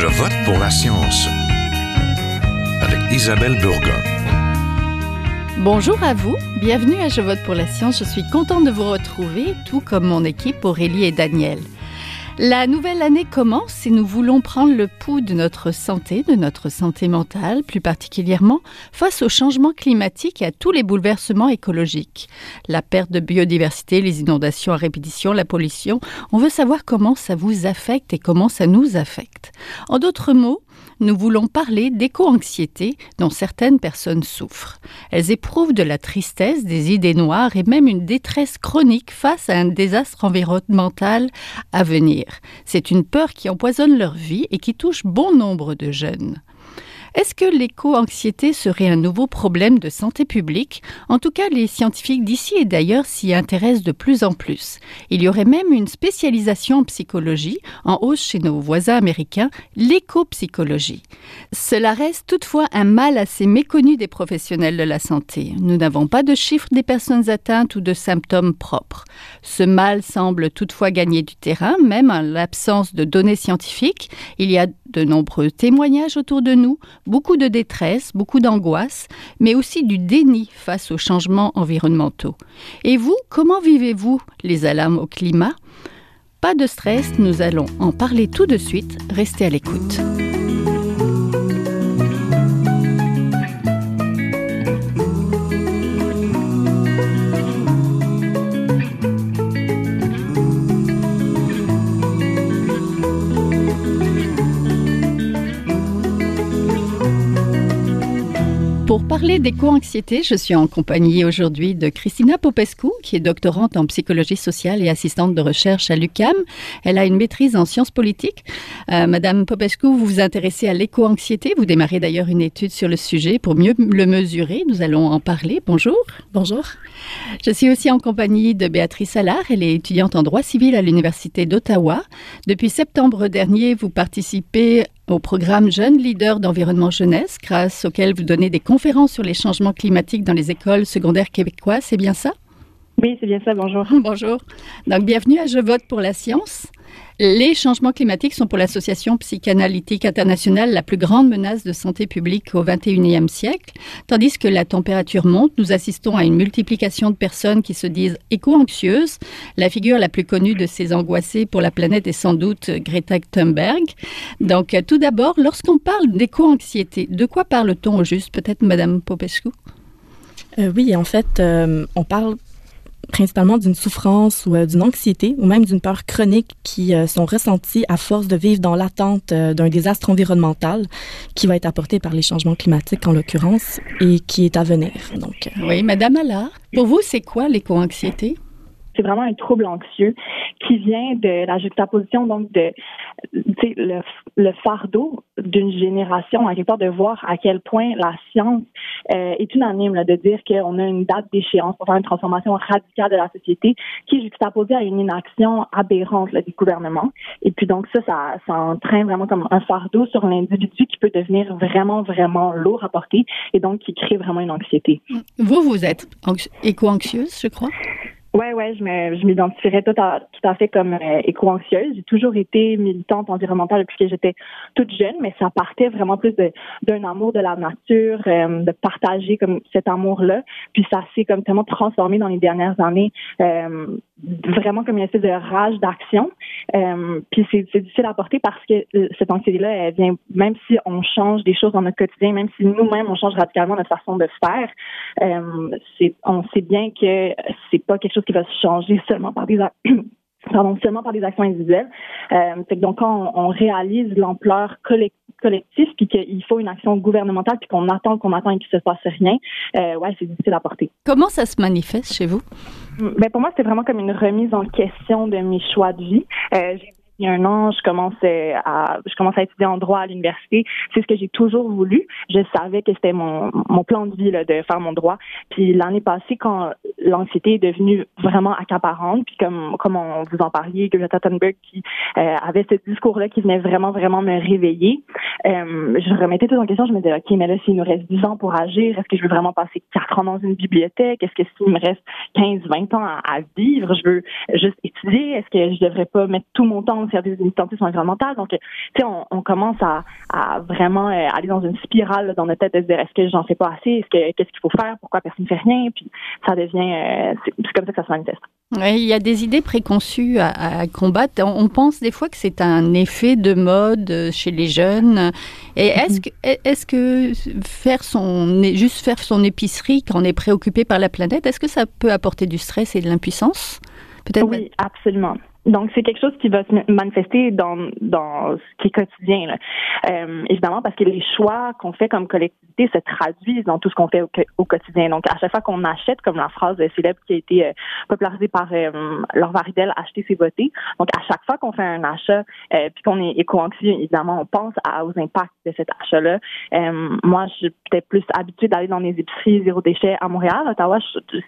Je vote pour la science avec Isabelle Burgon. Bonjour à vous, bienvenue à Je vote pour la science. Je suis contente de vous retrouver, tout comme mon équipe Aurélie et Daniel. La nouvelle année commence et nous voulons prendre le pouls de notre santé, de notre santé mentale plus particulièrement, face au changement climatique et à tous les bouleversements écologiques. La perte de biodiversité, les inondations à répétition, la pollution, on veut savoir comment ça vous affecte et comment ça nous affecte. En d'autres mots, nous voulons parler d'éco-anxiété dont certaines personnes souffrent. Elles éprouvent de la tristesse, des idées noires et même une détresse chronique face à un désastre environnemental à venir. C'est une peur qui empoisonne leur vie et qui touche bon nombre de jeunes. Est-ce que l'éco-anxiété serait un nouveau problème de santé publique? En tout cas, les scientifiques d'ici et d'ailleurs s'y intéressent de plus en plus. Il y aurait même une spécialisation en psychologie, en hausse chez nos voisins américains, l'éco-psychologie. Cela reste toutefois un mal assez méconnu des professionnels de la santé. Nous n'avons pas de chiffres des personnes atteintes ou de symptômes propres. Ce mal semble toutefois gagner du terrain, même en l'absence de données scientifiques. Il y a de nombreux témoignages autour de nous, beaucoup de détresse, beaucoup d'angoisse, mais aussi du déni face aux changements environnementaux. Et vous, comment vivez-vous les alarmes au climat? Pas de stress, nous allons en parler tout de suite, restez à l'écoute. Parler d'éco-anxiété, je suis en compagnie aujourd'hui de Christina Popescu, qui est doctorante en psychologie sociale et assistante de recherche à l'UCAM. Elle a une maîtrise en sciences politiques. Euh, Madame Popescu, vous vous intéressez à l'éco-anxiété. Vous démarrez d'ailleurs une étude sur le sujet pour mieux le mesurer. Nous allons en parler. Bonjour. Bonjour. Je suis aussi en compagnie de Béatrice Allard. Elle est étudiante en droit civil à l'Université d'Ottawa. Depuis septembre dernier, vous participez au programme Jeunes leaders d'environnement jeunesse, grâce auquel vous donnez des conférences sur les changements climatiques dans les écoles secondaires québécoises. C'est bien ça? Oui, c'est bien ça. Bonjour. Bonjour. Donc, bienvenue à Je vote pour la science. Les changements climatiques sont pour l'Association psychanalytique internationale la plus grande menace de santé publique au 21e siècle. Tandis que la température monte, nous assistons à une multiplication de personnes qui se disent éco-anxieuses. La figure la plus connue de ces angoissés pour la planète est sans doute Greta Thunberg. Donc, tout d'abord, lorsqu'on parle d'éco-anxiété, de quoi parle-t-on au juste Peut-être Madame Popescu? Euh, Oui, en fait, euh, on parle principalement d'une souffrance ou euh, d'une anxiété ou même d'une peur chronique qui euh, sont ressenties à force de vivre dans l'attente euh, d'un désastre environnemental qui va être apporté par les changements climatiques en l'occurrence et qui est à venir. Donc, oui, Madame Allard, pour vous, c'est quoi l'éco-anxiété? C'est vraiment un trouble anxieux qui vient de la juxtaposition donc de le, fardeau d'une génération à quelque part de voir à quel point la science euh, est unanime là, de dire qu'on a une date d'échéance pour faire une transformation radicale de la société qui est juxtaposée à une inaction aberrante du gouvernement et puis donc ça, ça ça entraîne vraiment comme un fardeau sur l'individu qui peut devenir vraiment vraiment lourd à porter et donc qui crée vraiment une anxiété. Vous vous êtes éco-anxieuse, je crois? Ouais, ouais, je m'identifierais tout à, tout à fait comme euh, éco-anxieuse. J'ai toujours été militante environnementale depuis que j'étais toute jeune, mais ça partait vraiment plus d'un amour de la nature, euh, de partager comme cet amour-là. Puis ça s'est comme tellement transformé dans les dernières années, euh, vraiment comme une espèce de rage d'action. Euh, puis c'est, difficile à porter parce que cette anxiété-là, elle vient même si on change des choses dans notre quotidien, même si nous-mêmes on change radicalement notre façon de faire. on sait bien que c'est pas quelque chose qui va se changer seulement par des pardon, seulement par des actions individuelles. Euh, donc quand on, réalise l'ampleur collective puis qu'il faut une action gouvernementale puis qu'on attend qu'on attend et qu'il se passe rien, euh, ouais, c'est difficile à porter. Comment ça se manifeste chez vous? Ben pour moi, c'était vraiment comme une remise en question de mes choix de vie. Euh, il y a un an, je commençais à, je commençais à étudier en droit à l'université. C'est ce que j'ai toujours voulu. Je savais que c'était mon, mon plan de vie là, de faire mon droit. Puis l'année passée, quand l'anxiété est devenue vraiment accaparante, puis comme comme on vous en parliez, Greta Thunberg qui euh, avait ce discours-là qui venait vraiment vraiment me réveiller, euh, je remettais tout en question. Je me disais ok, mais là s'il nous reste 10 ans pour agir, est-ce que je veux vraiment passer 4 ans dans une bibliothèque? Est-ce que s'il me reste 15, 20 ans à, à vivre, je veux juste étudier? Est-ce que je devrais pas mettre tout mon temps de faire des militantisme environnemental. Donc, tu sais, on, on, commence à, à vraiment euh, aller dans une spirale dans notre tête de se dire est-ce que j'en fais pas assez, est-ce que qu'est-ce qu'il faut faire, pourquoi personne ne fait rien, puis ça devient, euh, c'est comme ça que ça se manifeste. Il y a des idées préconçues à, à combattre. On, on, pense des fois que c'est un effet de mode chez les jeunes. Et mm-hmm. est-ce que, est-ce que faire son, juste faire son épicerie quand on est préoccupé par la planète, est-ce que ça peut apporter du stress et de l'impuissance? Peut-être. Oui, absolument. Donc, c'est quelque chose qui va se manifester dans, dans ce qui est quotidien. Là. Euh, évidemment, parce que les choix qu'on fait comme collectivité se traduisent dans tout ce qu'on fait au, au, quotidien. Donc, à chaque fois qu'on achète, comme la phrase célèbre qui a été euh, popularisée par euh, Laure Varidel, acheter, c'est voter. Donc, à chaque fois qu'on fait un achat, euh, puis qu'on est éco-anxieux, évidemment, on pense à, aux impacts de cet achat-là. Euh, moi, je suis peut-être plus habituée d'aller dans les épiceries zéro déchet à Montréal. Ottawa,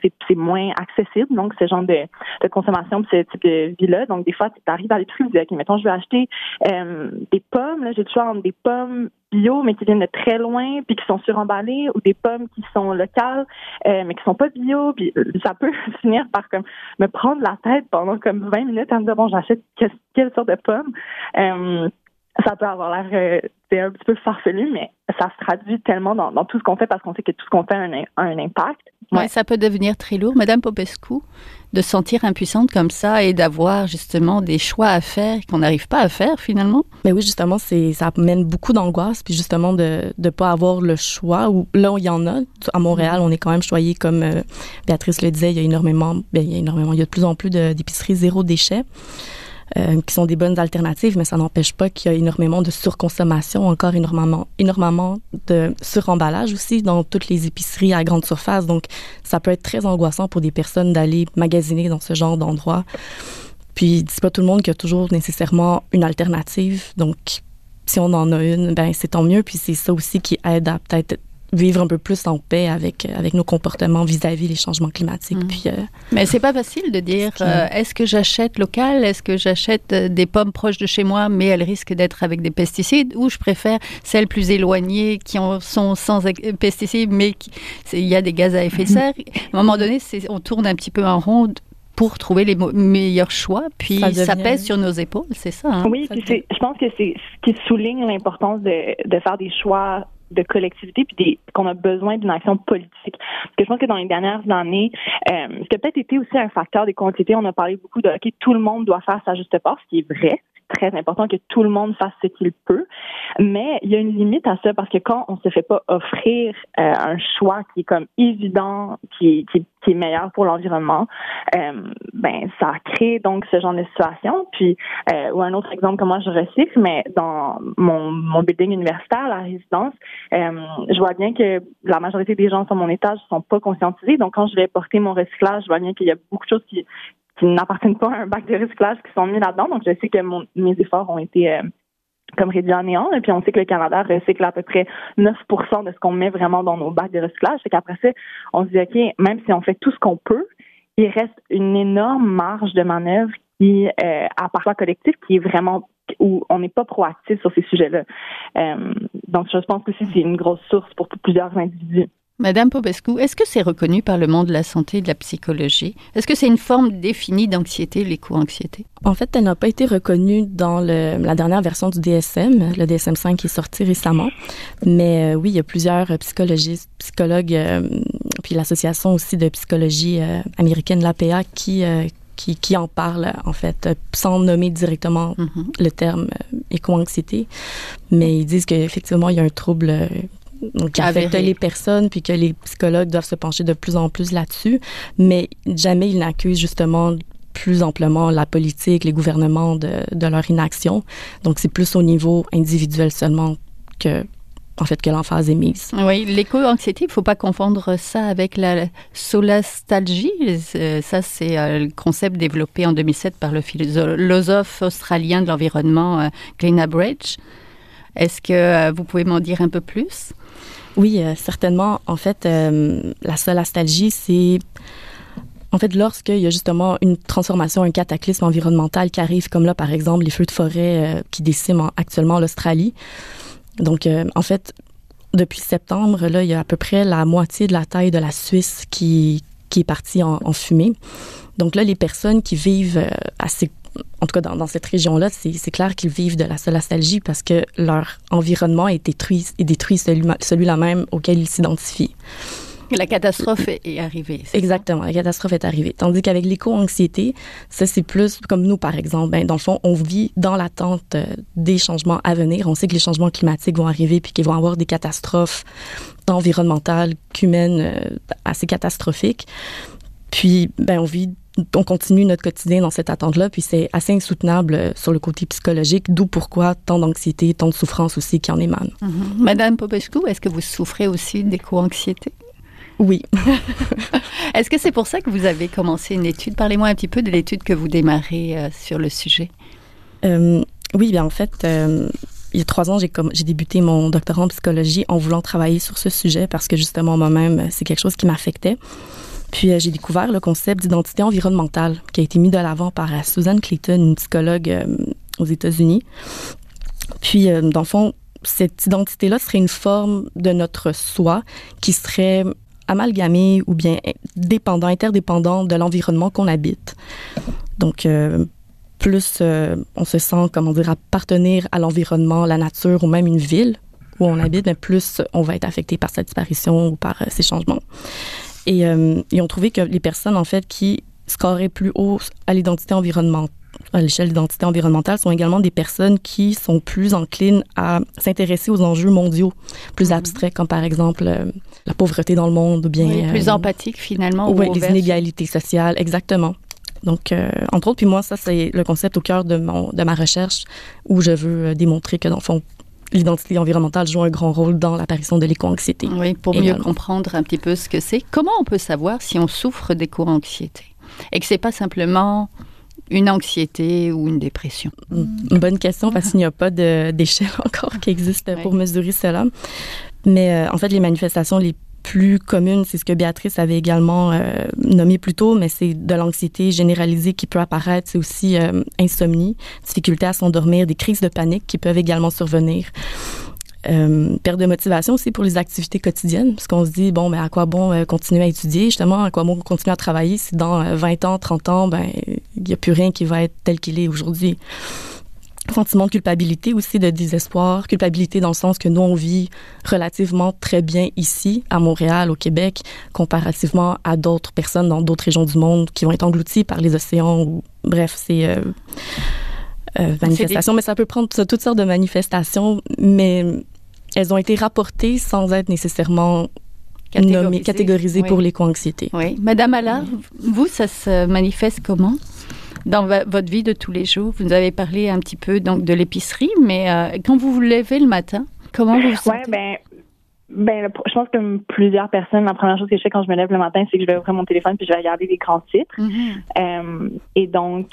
c'est moins accessible. Donc, ce genre de, de consommation, ce type de vie-là. Donc, des fois, tu arrives à tu dis, OK, mettons, je vais acheter euh, des pommes. Là, j'ai le choix entre des pommes bio, mais qui viennent de très loin, puis qui sont suremballées, ou des pommes qui sont locales, euh, mais qui sont pas bio. Puis ça peut finir par comme me prendre la tête pendant comme 20 minutes à me dire, bon, j'achète quelle, sorte de pommes. Euh, ça peut avoir l'air euh, c'est un petit peu farfelu, mais ça se traduit tellement dans, dans tout ce qu'on fait parce qu'on sait que tout ce qu'on fait a un, a un impact. Ouais. ça peut devenir très lourd. Madame Popescu, de sentir impuissante comme ça et d'avoir justement des choix à faire qu'on n'arrive pas à faire finalement. Mais oui, justement, c'est ça amène beaucoup d'angoisse puis justement de ne pas avoir le choix. Ou là, il y en a. À Montréal, on est quand même choyé comme euh, Béatrice le disait. Il y a énormément, bien, il y a énormément, il y a de plus en plus d'épiceries zéro déchet. Euh, qui sont des bonnes alternatives, mais ça n'empêche pas qu'il y a énormément de surconsommation, encore énormément, énormément de suremballage aussi dans toutes les épiceries à grande surface. Donc, ça peut être très angoissant pour des personnes d'aller magasiner dans ce genre d'endroit. Puis, c'est pas tout le monde qui a toujours nécessairement une alternative. Donc, si on en a une, ben c'est tant mieux. Puis, c'est ça aussi qui aide à peut-être vivre un peu plus en paix avec avec nos comportements vis-à-vis les changements climatiques. Mmh. Puis, euh, mais c'est pas facile de dire euh, est-ce que j'achète local, est-ce que j'achète euh, des pommes proches de chez moi, mais elles risquent d'être avec des pesticides, ou je préfère celles plus éloignées qui en sont sans pesticides, mais il y a des gaz à effet de serre. À un moment donné, on tourne un petit peu en rond pour trouver les meilleurs choix, puis ça, devient... ça pèse sur nos épaules, c'est ça. Hein? Oui, puis je pense que c'est ce qui souligne l'importance de, de faire des choix de collectivité puis qu'on a besoin d'une action politique. Parce que je pense que dans les dernières années, euh, ce qui a peut-être été aussi un facteur des collectivités, on a parlé beaucoup de OK, tout le monde doit faire sa juste part, ce qui est vrai, très important que tout le monde fasse ce qu'il peut. Mais il y a une limite à ça parce que quand on se fait pas offrir euh, un choix qui est comme évident, qui, qui, qui est meilleur pour l'environnement, euh, ben ça crée donc ce genre de situation. Puis euh, ou un autre exemple que moi je recycle, mais dans mon, mon building universitaire, la résidence, je vois bien que la majorité des gens sur mon étage sont pas conscientisés. Donc quand je vais porter mon recyclage, je vois bien qu'il y a beaucoup de choses qui qui n'appartiennent pas à un bac de recyclage qui sont mis là-dedans. Donc, je sais que mon, mes efforts ont été euh, comme réduits en néant. Et puis, on sait que le Canada recycle à peu près 9% de ce qu'on met vraiment dans nos bacs de recyclage. C'est qu'après ça, on se dit, OK, même si on fait tout ce qu'on peut, il reste une énorme marge de manœuvre qui, euh, à parfois collectif, qui est vraiment où on n'est pas proactif sur ces sujets-là. Euh, donc, je pense que c'est une grosse source pour plusieurs individus. Madame Popescu, est-ce que c'est reconnu par le monde de la santé et de la psychologie? Est-ce que c'est une forme définie d'anxiété, l'éco-anxiété? En fait, elle n'a pas été reconnue dans le, la dernière version du DSM, le DSM-5 qui est sorti récemment. Mais euh, oui, il y a plusieurs psychologistes, psychologues, euh, puis l'association aussi de psychologie euh, américaine, l'APA, qui, euh, qui, qui, en parle, en fait, sans nommer directement mm -hmm. le terme éco-anxiété. Mais ils disent qu'effectivement, il y a un trouble donc, qui affecte les personnes, puis que les psychologues doivent se pencher de plus en plus là-dessus, mais jamais ils n'accusent justement plus amplement la politique, les gouvernements de, de leur inaction. Donc, c'est plus au niveau individuel seulement que en fait que l'emphase est mise. Oui, l'éco-anxiété, il ne faut pas confondre ça avec la solastalgie. Ça, c'est le concept développé en 2007 par le philosophe australien de l'environnement Glenn Abridge. Est-ce que vous pouvez m'en dire un peu plus? Oui, euh, certainement. En fait, euh, la solastalgie, c'est en fait lorsqu'il y a justement une transformation, un cataclysme environnemental qui arrive, comme là, par exemple, les feux de forêt euh, qui déciment actuellement l'Australie. Donc, euh, en fait, depuis septembre, là, il y a à peu près la moitié de la taille de la Suisse qui, qui est partie en, en fumée. Donc là, les personnes qui vivent à ces, en tout cas dans, cette région-là, c'est clair qu'ils vivent de la solastalgie parce que leur environnement est détruit, est détruit celui-là même auquel ils s'identifient. La catastrophe est arrivée. Exactement, la catastrophe est arrivée. Tandis qu'avec l'éco-anxiété, ça c'est plus comme nous par exemple. Ben, dans le fond, on vit dans l'attente euh, des changements à venir. On sait que les changements climatiques vont arriver puis qu'ils vont avoir des catastrophes environnementales qu'humaines euh, assez catastrophiques. Puis, ben, on vit on continue notre quotidien dans cette attente-là, puis c'est assez insoutenable euh, sur le côté psychologique, d'où pourquoi tant d'anxiété, tant de souffrance aussi qui en émanent. Mm-hmm. Madame Popescu, est-ce que vous souffrez aussi d'éco-anxiété? Oui. Est-ce que c'est pour ça que vous avez commencé une étude? Parlez-moi un petit peu de l'étude que vous démarrez euh, sur le sujet. Euh, oui, bien en fait, euh, il y a trois ans, j'ai, j'ai débuté mon doctorat en psychologie en voulant travailler sur ce sujet parce que justement moi-même, c'est quelque chose qui m'affectait. Puis j'ai découvert le concept d'identité environnementale qui a été mis de l'avant par Susan Clayton, une psychologue aux États-Unis. Puis, dans le fond, cette identité-là serait une forme de notre soi qui serait amalgamé ou bien dépendant, interdépendant de l'environnement qu'on habite. Donc, euh, plus euh, on se sent, comment dire, appartenir à l'environnement, la nature ou même une ville où on habite, plus on va être affecté par cette disparition ou par euh, ces changements. Et ils ont trouvé que les personnes, en fait, qui scoraient plus haut à l'identité environnementale, à l'échelle d'identité environnementale sont également des personnes qui sont plus enclines à s'intéresser aux enjeux mondiaux, plus mhm. abstraits, comme par exemple euh, la pauvreté dans le monde ou bien... plus euh, empathiques finalement. Oui, les inégalités sociales, exactement. Donc, euh, entre autres, puis moi, ça, c'est le concept au cœur de, mon, de ma recherche où je veux démontrer que, dans le fond, l'identité environnementale joue un grand rôle dans l'apparition de l'éco-anxiété. Oui, pour mieux comprendre un petit peu ce que c'est. Comment on peut savoir si on souffre d'éco-anxiété et que c'est pas simplement une anxiété ou une dépression? Une bonne question parce qu'il n'y a pas d'échelle encore qui existe pour mesurer cela. Mais euh, en fait, les manifestations les plus communes, c'est ce que Béatrice avait également euh, nommé plus tôt, mais c'est de l'anxiété généralisée qui peut apparaître. C'est aussi euh, insomnie, difficulté à s'endormir, des crises de panique qui peuvent également survenir. Euh, perte de motivation aussi pour les activités quotidiennes, parce qu'on se dit, bon, mais ben, à quoi bon continuer à étudier, justement, à quoi bon continuer à travailler si dans 20 euh, ans, 30 ans, ben, il n'y a plus rien qui va être tel qu'il est aujourd'hui. Sentiment de culpabilité aussi, de désespoir, culpabilité dans le sens que nous, on vit relativement très bien ici, à Montréal, au Québec, comparativement à d'autres personnes dans d'autres régions du monde qui vont être englouties par les océans. Ou, bref, c'est... Euh, manifestations, mais ça peut prendre toutes sortes de manifestations, mais elles ont été rapportées sans être nécessairement catégorisées, catégorisées pour l'éco-anxiété. Oui. Madame Allard, vous, ça se manifeste comment? Dans votre vie de tous les jours? Vous nous avez parlé un petit peu donc de l'épicerie, mais euh, quand vous vous levez le matin, comment vous vous sentez? Ouais, ben, ben, je pense que plusieurs personnes, la première chose que je fais quand je me lève le matin, c'est que je vais ouvrir mon téléphone puis je vais regarder les grands titres. Mm-hmm. Euh, et donc,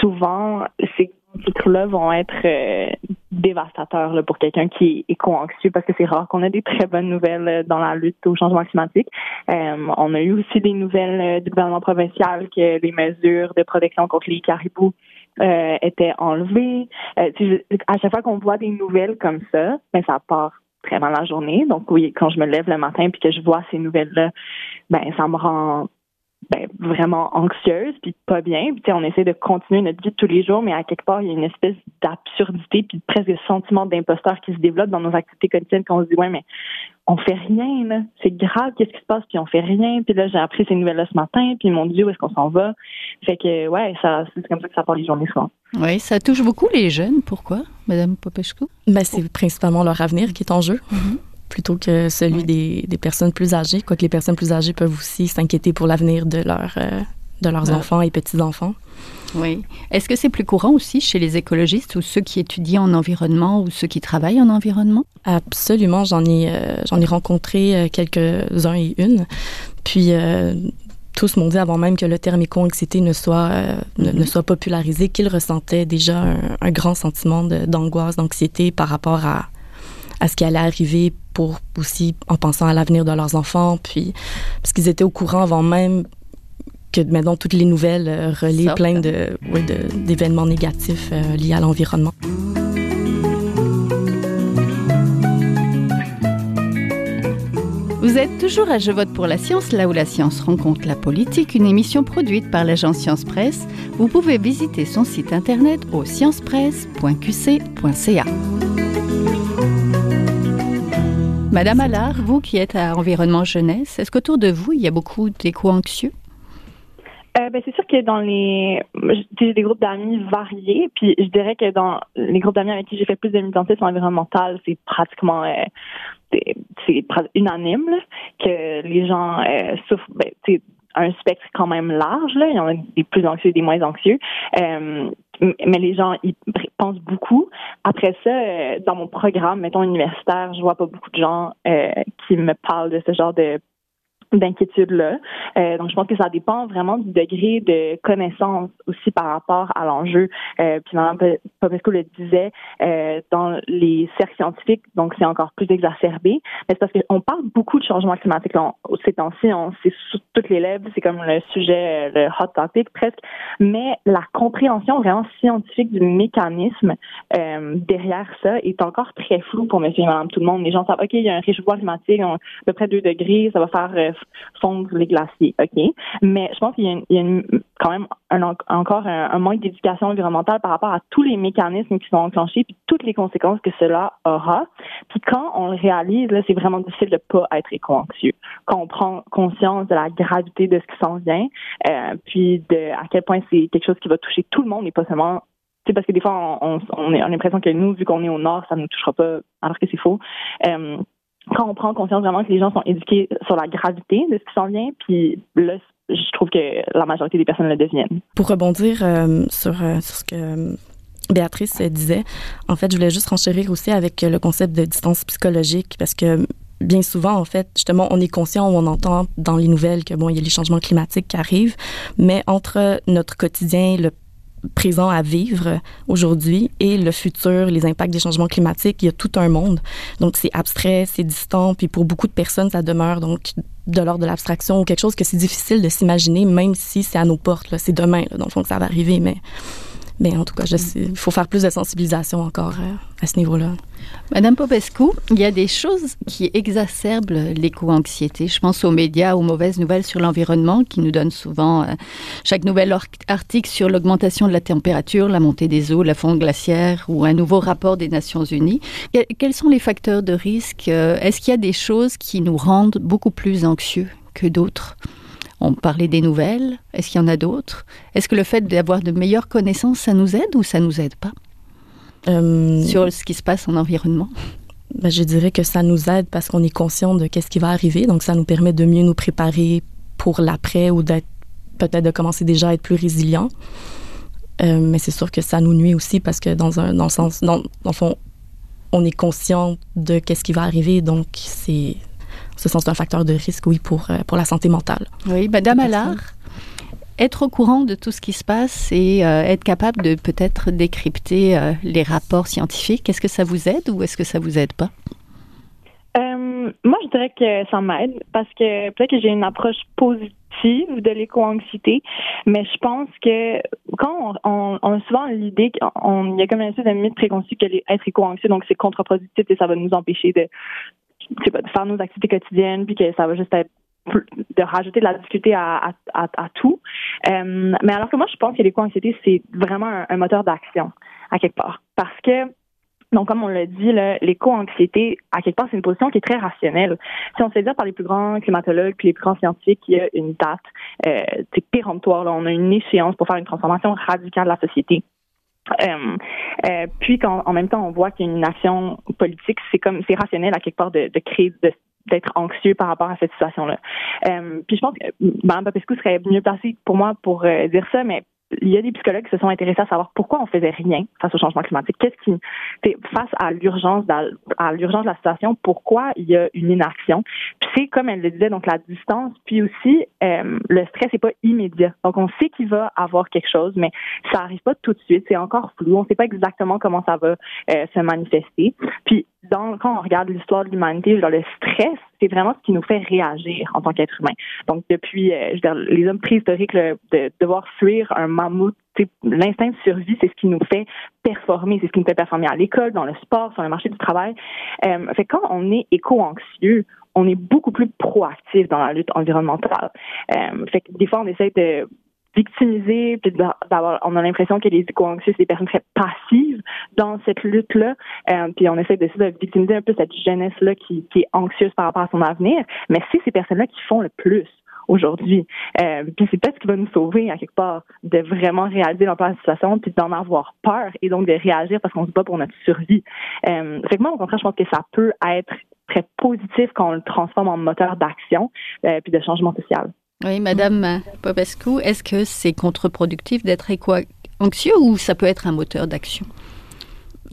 souvent, ces titres-là vont être euh, dévastateurs là, pour quelqu'un qui est éco-anxieux parce que c'est rare qu'on ait des très bonnes nouvelles euh, dans la lutte au changement climatique. on a eu aussi des nouvelles du gouvernement provincial que les mesures de protection contre les caribous étaient enlevées. à chaque fois qu'on voit des nouvelles comme ça, ben, ça part très mal la journée. Donc oui, quand je me lève le matin puis que je vois ces nouvelles-là, ben ça me rend ben, vraiment anxieuse puis pas bien. Puis, on essaie de continuer notre vie tous les jours, mais à quelque part, il y a une espèce d'absurdité puis presque de sentiment d'imposteur qui se développe dans nos activités quotidiennes quand on se dit ouais mais on fait rien là, c'est grave qu'est-ce qui se passe puis on fait rien. Puis là j'ai appris ces nouvelles là ce matin puis mon Dieu où est-ce qu'on s'en va? Fait que ouais ça c'est comme ça que ça part les journées souvent. Oui, ça touche beaucoup les jeunes. Pourquoi, Madame Popescu? Ben, c'est principalement leur avenir qui est en jeu. Mm-hmm. Plutôt que celui des, des, personnes plus âgées, quoique les personnes plus âgées peuvent aussi s'inquiéter pour l'avenir de, leur, euh, de leurs enfants et petits-enfants. Oui. Est-ce que c'est plus courant aussi chez les écologistes ou ceux qui étudient en environnement ou ceux qui travaillent en environnement? Absolument. J'en ai, euh, j'en ai rencontré euh, quelques-uns et une. Puis, tous m'ont dit avant même que le terme éco-anxiété ne soit euh, ne, mhm. soit popularisé qu'ils ressentaient déjà un, grand sentiment d'angoisse, d'anxiété par rapport à à ce qui allait arriver pour aussi en pensant à l'avenir de leurs enfants, puis parce qu'ils étaient au courant avant même que maintenant toutes les nouvelles euh, relaient plein de d'événements négatifs euh, liés à l'environnement. Vous Vous êtes toujours à Je vote pour la science, là où la science rencontre la politique, une émission produite par l'agence Science Presse. Vous pouvez visiter son site internet au sciencepresse.qc.ca. Madame Allard, vous qui êtes à Environnement Jeunesse, est-ce qu'autour de vous, il y a beaucoup d'échos anxieux? Euh, ben, c'est sûr que dans les j'ai des groupes d'amis variés, puis je dirais que dans les groupes d'amis avec qui j'ai fait plus de militantisme environnemental, c'est pratiquement euh, c'est unanime que les gens euh, souffrent ben, un spectre quand même large. Là. Il y en a des plus anxieux et des moins anxieux. Mais les gens y pensent beaucoup. Après ça, euh, dans mon programme, mettons universitaire, je vois pas beaucoup de gens euh, qui me parlent de ce genre de d'inquiétude-là. Euh, donc, je pense que ça dépend vraiment du degré de connaissance aussi par rapport à l'enjeu. Euh, puis, Mme Popesco le disait, euh, dans les cercles scientifiques, donc c'est encore plus exacerbé. Mais c'est parce qu'on parle beaucoup de changement climatique. Là, ces temps-ci, c'est sous toutes les lèvres, c'est comme le sujet, le hot topic presque. Mais la compréhension vraiment scientifique du mécanisme euh, derrière ça est encore très floue pour monsieur et madame tout le monde. Les gens savent, OK, il y a un réchauffement climatique, à peu près 2 degrés, ça va faire euh, fondre les glaciers, OK? Mais je pense qu'il y a, quand même encore un, manque d'éducation environnementale par rapport à tous les mécanismes qui sont enclenchés puis toutes les conséquences que cela aura. Puis quand on le réalise, c'est vraiment difficile de pas être éco-anxieux. Quand on prend conscience de la gravité de ce qui s'en vient, euh, puis de à quel point c'est quelque chose qui va toucher tout le monde et pas seulement c'est parce que des fois, on, on, a l'impression que nous, vu qu'on est au nord, ça ne nous touchera pas, alors que c'est faux. Euh, quand on prend conscience vraiment que les gens sont éduqués sur la gravité de ce qui s'en vient, puis là, je trouve que la majorité des personnes le deviennent. Pour rebondir euh, sur, euh, sur ce que euh, Béatrice disait, en fait, je voulais juste renchérir aussi avec le concept de distance psychologique parce que bien souvent, en fait, justement, on est conscient ou on entend dans les nouvelles que bon, il y a les changements climatiques qui arrivent, mais entre notre quotidien, le présent à vivre aujourd'hui et le futur, les impacts des changements climatiques, il y a tout un monde. Donc c'est abstrait, c'est distant, puis pour beaucoup de personnes, ça demeure donc de l'ordre de l'abstraction ou quelque chose que c'est difficile de s'imaginer, même si c'est à nos portes. C'est demain, là, dans le ça va arriver, mais mais en tout cas, il faut faire plus de sensibilisation encore euh, à ce niveau-là. Madame Popescu, il y a des choses qui exacerbent l'éco-anxiété. Je pense aux médias, aux mauvaises nouvelles sur l'environnement qui nous donnent souvent euh, chaque nouvel article sur l'augmentation de la température, la montée des eaux, la fonte glaciaire ou un nouveau rapport des Nations Unies. Quels sont les facteurs de risque euh, Est-ce qu'il y a des choses qui nous rendent beaucoup plus anxieux que d'autres? On parlait des nouvelles. Est-ce qu'il y en a d'autres? Est-ce que le fait d'avoir de meilleures connaissances, ça nous aide ou ça nous aide pas? Euh, sur ce qui se passe en environnement? Ben, Je dirais que ça nous aide parce qu'on est conscient de qu'est-ce qui va arriver. Donc, ça nous permet de mieux nous préparer pour l'après ou d'être peut-être de commencer déjà à être plus résilient. Euh, mais c'est sûr que ça nous nuit aussi parce que dans un dans le sens dans, dans le fond on est conscient de qu'est-ce qui va arriver donc c'est ce sens d'un facteur de risque, oui, pour, euh, pour la santé mentale. Oui, Madame Allard, être au courant de tout ce qui se passe et euh, être capable de peut-être décrypter euh, les rapports scientifiques, est-ce que ça vous aide ou est-ce que ça vous aide pas? moi, je dirais que ça m'aide parce que peut-être que j'ai une approche positive de l'éco-anxiété, mais je pense que quand on, on, a souvent l'idée qu'il y a comme une espèce de mythe préconçu que être éco-anxieux, donc c'est contre-productif et ça va nous empêcher de, de faire nos activités quotidiennes, puis que ça va juste être de rajouter de la difficulté à, tout. Euh, mais alors que moi, je pense que l'éco-anxiété, c'est vraiment un, moteur d'action, à quelque part. Parce que donc, comme on l'a dit, l'éco-anxiété, à quelque part, c'est une position qui est très rationnelle. Si on se fait dire par les plus grands climatologues puis les plus grands scientifiques qu'il y a une date euh, péremptoire, là, on a une échéance pour faire une transformation radicale de la société. Euh, euh, puis qu'en en même temps, on voit qu'il y a une action politique, c'est comme c'est rationnel à quelque part de, de créer d'être anxieux par rapport à cette situation-là. Euh, puis je pense que Mme Papescu serait mieux placée pour moi pour euh, dire ça, mais il y a des psychologues qui se sont intéressés à savoir pourquoi on faisait rien face au changement climatique. Qu'est-ce qui, face à l'urgence, à l'urgence de la situation, pourquoi il y a une inaction? Puis c'est comme elle le disait, donc la distance, puis aussi euh, le stress n'est pas immédiat. Donc on sait qu'il va avoir quelque chose, mais ça arrive pas tout de suite. C'est encore flou. On ne sait pas exactement comment ça va euh, se manifester. Puis dans, quand on regarde l'histoire de l'humanité, le stress, c'est vraiment ce qui nous fait réagir en tant qu'être humain. Donc, depuis euh, je veux dire, les hommes préhistoriques, de devoir fuir un mammouth, l'instinct de survie, c'est ce qui nous fait performer, c'est ce qui nous fait performer à l'école, dans le sport, sur le marché du travail. Euh, fait quand on est éco-anxieux, on est beaucoup plus proactif dans la lutte environnementale. Euh, fait que des fois, on essaie de victimiser, puis d'avoir, on a l'impression que les éco-anxieux, c'est des personnes très passives dans cette lutte-là, euh, puis on essaie de, de victimiser un peu cette jeunesse-là qui, qui est anxieuse par rapport à son avenir, mais c'est ces personnes-là qui font le plus aujourd'hui. Euh, puis c'est peut-être ce qui va nous sauver à quelque part de vraiment réaliser l'emploi de la situation puis d'en avoir peur et donc de réagir parce qu'on se bat pour notre survie. Euh, fait que moi, au contraire, je pense que ça peut être très positif quand on le transforme en moteur d'action euh, puis de changement social. Oui, Madame Popescu, est-ce que c'est contre-productif d'être éco-anxieux ou ça peut être un moteur d'action?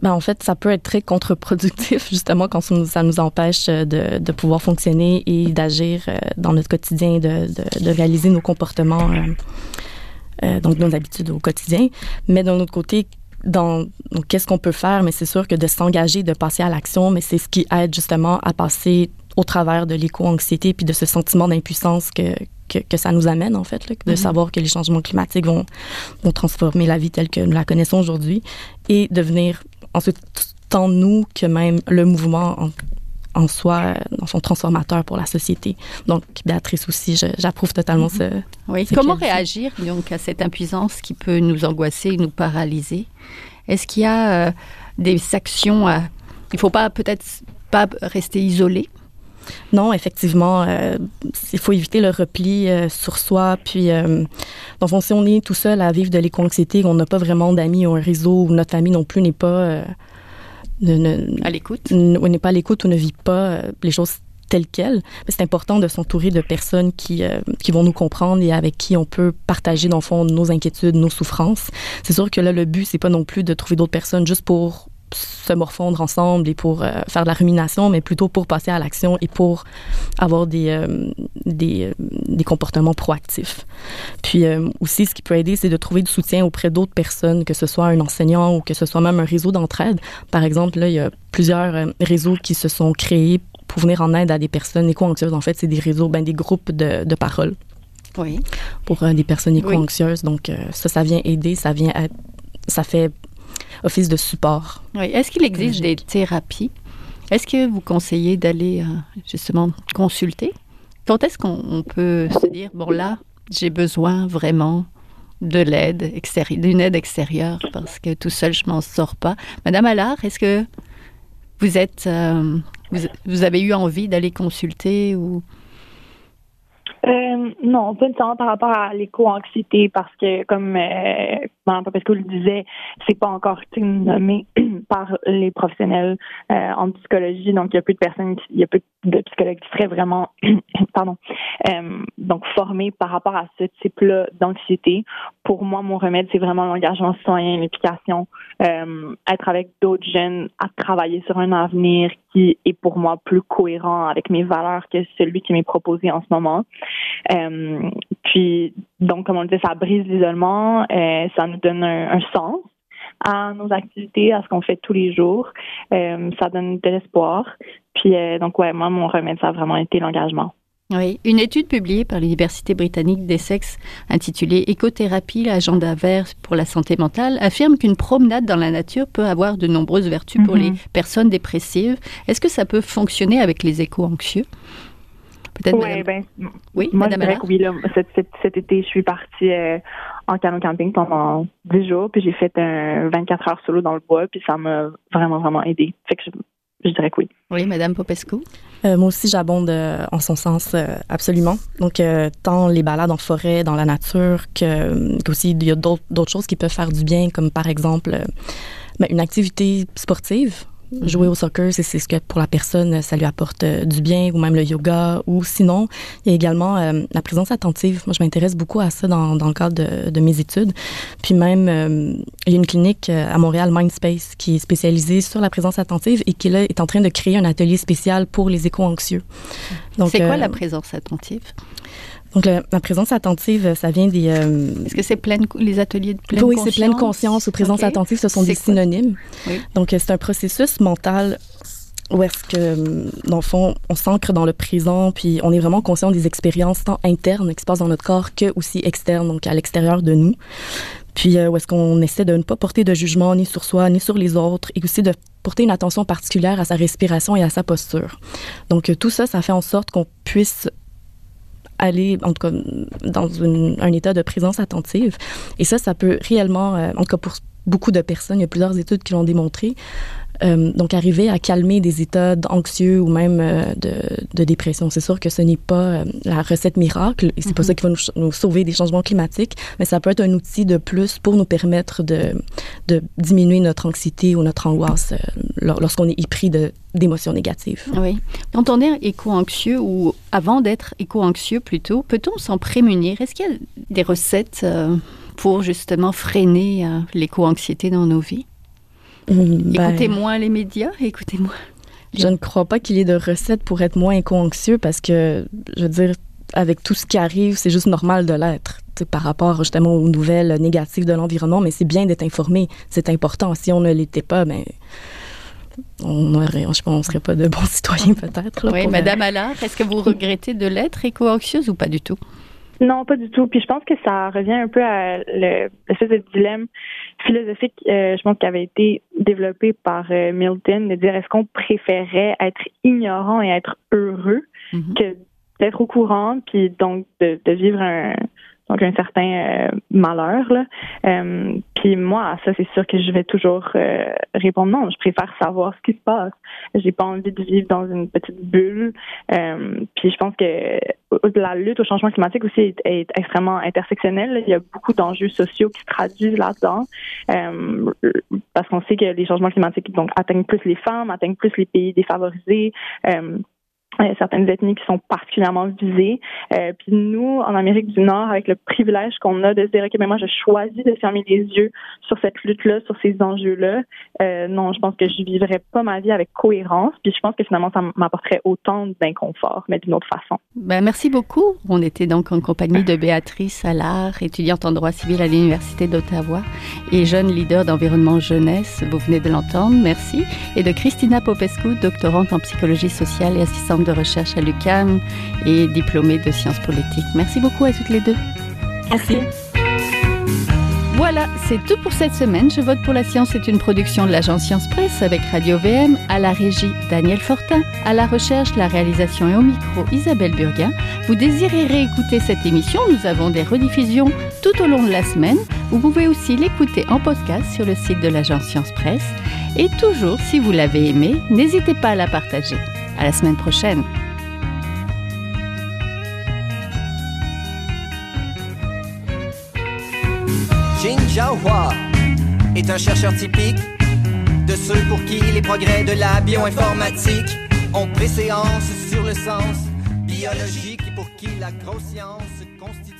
Ben, en fait, ça peut être très contre-productif, justement, quand ça nous empêche euh, de, de pouvoir fonctionner et d'agir euh, dans notre quotidien, de, de, de réaliser nos comportements, euh, euh, donc nos habitudes au quotidien. Mais d'un autre côté, dans qu'est-ce qu'on peut faire, mais c'est sûr que de s'engager, de passer à l'action, mais c'est ce qui aide justement à passer au travers de l'éco-anxiété puis de ce sentiment d'impuissance que, que, que, ça nous amène, en fait, là, de mm -hmm. savoir que les changements climatiques vont, vont transformer la vie telle que nous la connaissons aujourd'hui et devenir ensuite tant nous que même le mouvement en, en soi, dans son transformateur pour la société. Donc, Béatrice aussi, j'approuve totalement mm -hmm. ce. Oui. Comment réagir donc à cette impuissance qui peut nous angoisser, nous paralyser? Est-ce qu'il y a euh, des actions à... Il ne faut pas peut-être pas rester isolé? Non, effectivement, euh, il faut éviter le repli euh, sur soi. Puis, euh, donc, si on est tout seul à vivre de l'éco-anxiété, on n'a pas vraiment d'amis ou un réseau, ou notre famille non plus n'est pas ne, ne, à l'écoute, n'est pas à l'écoute ou ne vit pas les choses telles quelles. Mais c'est important de s'entourer de personnes qui, qui vont nous comprendre et avec qui on peut partager, dans le fond, nos inquiétudes, nos souffrances. C'est sûr que là, le but, c'est pas non plus de trouver d'autres personnes juste pour se morfondre ensemble et pour euh, faire de la rumination, mais plutôt pour passer à l'action et pour avoir des, euh, des, euh, des, comportements proactifs. Puis euh, aussi, ce qui peut aider, c'est de trouver du soutien auprès d'autres personnes, que ce soit un enseignant ou que ce soit même un réseau d'entraide. Par exemple, là, il y a plusieurs réseaux qui se sont créés pour venir en aide à des personnes éco-anxieuses. En fait, c'est des réseaux, ben, des groupes de, de parole. Oui. Pour des personnes éco-anxieuses. Oui. Donc, ça, ça vient aider, ça vient être, ça fait office de support. Oui. Est-ce qu'il existe des thérapies? Est-ce que vous conseillez d'aller euh, justement consulter? Quand est-ce qu'on peut se dire, bon là, j'ai besoin vraiment de l'aide extérieure, d'une aide extérieure parce que tout seul, je m'en sors pas. Madame Allard, est-ce que vous êtes, euh, vous, vous, avez eu envie d'aller consulter ou? Euh, non, pas nécessairement par rapport à l'éco-anxiété, parce que, comme euh, Mme Popescu le disait, c'est pas encore nommé par les professionnels euh, en psychologie, donc il y a peu de personnes, il y a peu de psychologues qui seraient vraiment, pardon, euh, donc formés par rapport à ce type-là d'anxiété. Pour moi, mon remède, c'est vraiment l'engagement citoyen, l'implication, euh, être avec d'autres jeunes, à travailler sur un avenir qui est pour moi plus cohérent avec mes valeurs que celui qui m'est proposé en ce moment. Euh, puis, donc, comme on le dit, ça brise l'isolement, euh, ça nous donne un, un, sens à nos activités, à ce qu'on fait tous les jours. Euh, ça donne de l'espoir. Puis, euh, donc, ouais, moi, mon remède, ça a vraiment été l'engagement. Oui, une étude publiée par l'Université britannique des sexes intitulée Écothérapie, l'agenda vert pour la santé mentale affirme qu'une promenade dans la nature peut avoir de nombreuses vertus mm -hmm. pour les personnes dépressives. Est-ce que ça peut fonctionner avec les éco-anxieux? Peut-être ouais, ben, oui, moi, Madame je dirais que oui. Là, cet, cet, cet, été, je suis partie euh, en canot camping pendant 10 jours, puis j'ai fait un 24 heures solo dans le bois, puis ça m'a vraiment, vraiment aidé. Fait que je, je dirais que oui. Oui, Madame Popescu? Euh, moi aussi, j'abonde euh, en son sens euh, absolument. Donc, euh, tant les balades en forêt, dans la nature, que qu'aussi il y a d'autres choses qui peuvent faire du bien, comme par exemple ben, une activité sportive. Jouer au soccer, c'est ce que pour la personne, ça lui apporte euh, du bien, ou même le yoga, ou sinon, il y a également euh, la présence attentive. Moi, je m'intéresse beaucoup à ça dans, dans le cadre de, de, mes études. Puis même, euh, il y a une clinique à Montréal, Mindspace, qui est spécialisée sur la présence attentive et qui là, est en train de créer un atelier spécial pour les éco-anxieux. C'est quoi la présence attentive? Donc, la, la, présence attentive, ça vient des... Euh... Est-ce que c'est pleine, les ateliers de pleine oui, conscience? Oui, c'est pleine conscience? ou présence okay. attentive, ce sont des synonymes. Oui. Donc, c'est un processus mental où est-ce que, dans le fond, on s'ancre dans le présent, puis on est vraiment conscient des expériences tant internes qui se passent dans notre corps que aussi externes, donc à l'extérieur de nous. Puis où est-ce qu'on essaie de ne pas porter de jugement ni sur soi ni sur les autres et aussi de porter une attention particulière à sa respiration et à sa posture. Donc tout ça, ça fait en sorte qu'on puisse aller, en tout cas, dans un état de présence attentive. Et ça, ça peut réellement, en tout cas pour beaucoup de personnes, il y a plusieurs études qui l'ont démontré, euh, donc, arriver à calmer des états anxieux ou même euh, de, de, dépression. C'est sûr que ce n'est pas euh, la recette miracle et c'est pas ça mhm. qui va nous, nous, sauver des changements climatiques, mais ça peut être un outil de plus pour nous permettre de, de diminuer notre anxiété ou notre angoisse lorsqu'on est épris d'émotions négatives. Oui. Quand on est éco-anxieux ou avant d'être éco-anxieux plutôt, peut-on s'en prémunir? Est-ce qu'il y a des recettes pour justement freiner l'éco-anxiété dans nos vies? Mm, ben, écoutez moins les médias, écoutez moins. Je ne crois pas qu'il y ait de recettes pour être moins éco-anxieux parce que, je veux dire, avec tout ce qui arrive, c'est juste normal de l'être par rapport justement aux nouvelles négatives de l'environnement, mais c'est bien d'être informé, c'est important. Si on ne l'était pas, ben on aurait, je pense, serait pas de bons citoyens peut-être. Oui, Madame Allard, est-ce que vous regrettez de l'être éco-anxieuse ou pas du tout? Non, pas du tout. Puis je pense que ça revient un peu à l'espèce de dilemme philosophique, euh, je pense, qui avait été développé par euh, Milton, de dire est-ce qu'on préférait être ignorant et être heureux mm-hmm. que d'être au courant, puis donc de, de vivre un, donc un certain euh, malheur. Là. Euh, puis moi, ça c'est sûr que je vais toujours euh, répondre non. Je préfère savoir ce qui se passe. J'ai pas envie de vivre dans une petite bulle. puis je pense que la lutte au changement climatique aussi est, extrêmement intersectionnelle. Il y a beaucoup d'enjeux sociaux qui se traduisent là-dedans parce qu'on sait que les changements climatiques donc atteignent plus les femmes, atteignent plus les pays défavorisés certaines ethnies qui sont particulièrement visées. Euh, puis nous, en Amérique du Nord, avec le privilège qu'on a de se dire, OK, mais moi, je choisis de fermer les yeux sur cette lutte-là, sur ces enjeux-là. Euh, non, je pense que je vivrais pas ma vie avec cohérence. Puis je pense que finalement, ça m'apporterait autant d'inconfort, mais d'une autre façon. Ben, merci beaucoup. On était donc en compagnie de Béatrice Allard, étudiante en droit civil à l'Université d'Ottawa et jeune leader d'environnement jeunesse. Vous venez de l'entendre. Merci. Et de Christina Popescu, doctorante en psychologie sociale et assistante de recherche à l'UQAM et diplômée de sciences politiques. Merci beaucoup à toutes les deux. Merci. Voilà, c'est tout pour cette semaine. Je vote pour la science est une production de l'agence Science Presse avec Radio VM, à la régie Daniel Fortin, à la recherche, la réalisation et au micro Isabelle Burguin. Vous désirez réécouter cette émission? Nous avons des rediffusions tout au long de la semaine. Vous pouvez aussi l'écouter en podcast sur le site de l'agence Science Presse. Et toujours, si vous l'avez aimé, n'hésitez pas à la partager. À la semaine prochaine. Jin Jiahua est un chercheur typique de ceux pour qui les progrès de la bioinformatique ont préséance sur le sens biologique et pour qui la grosse science constitue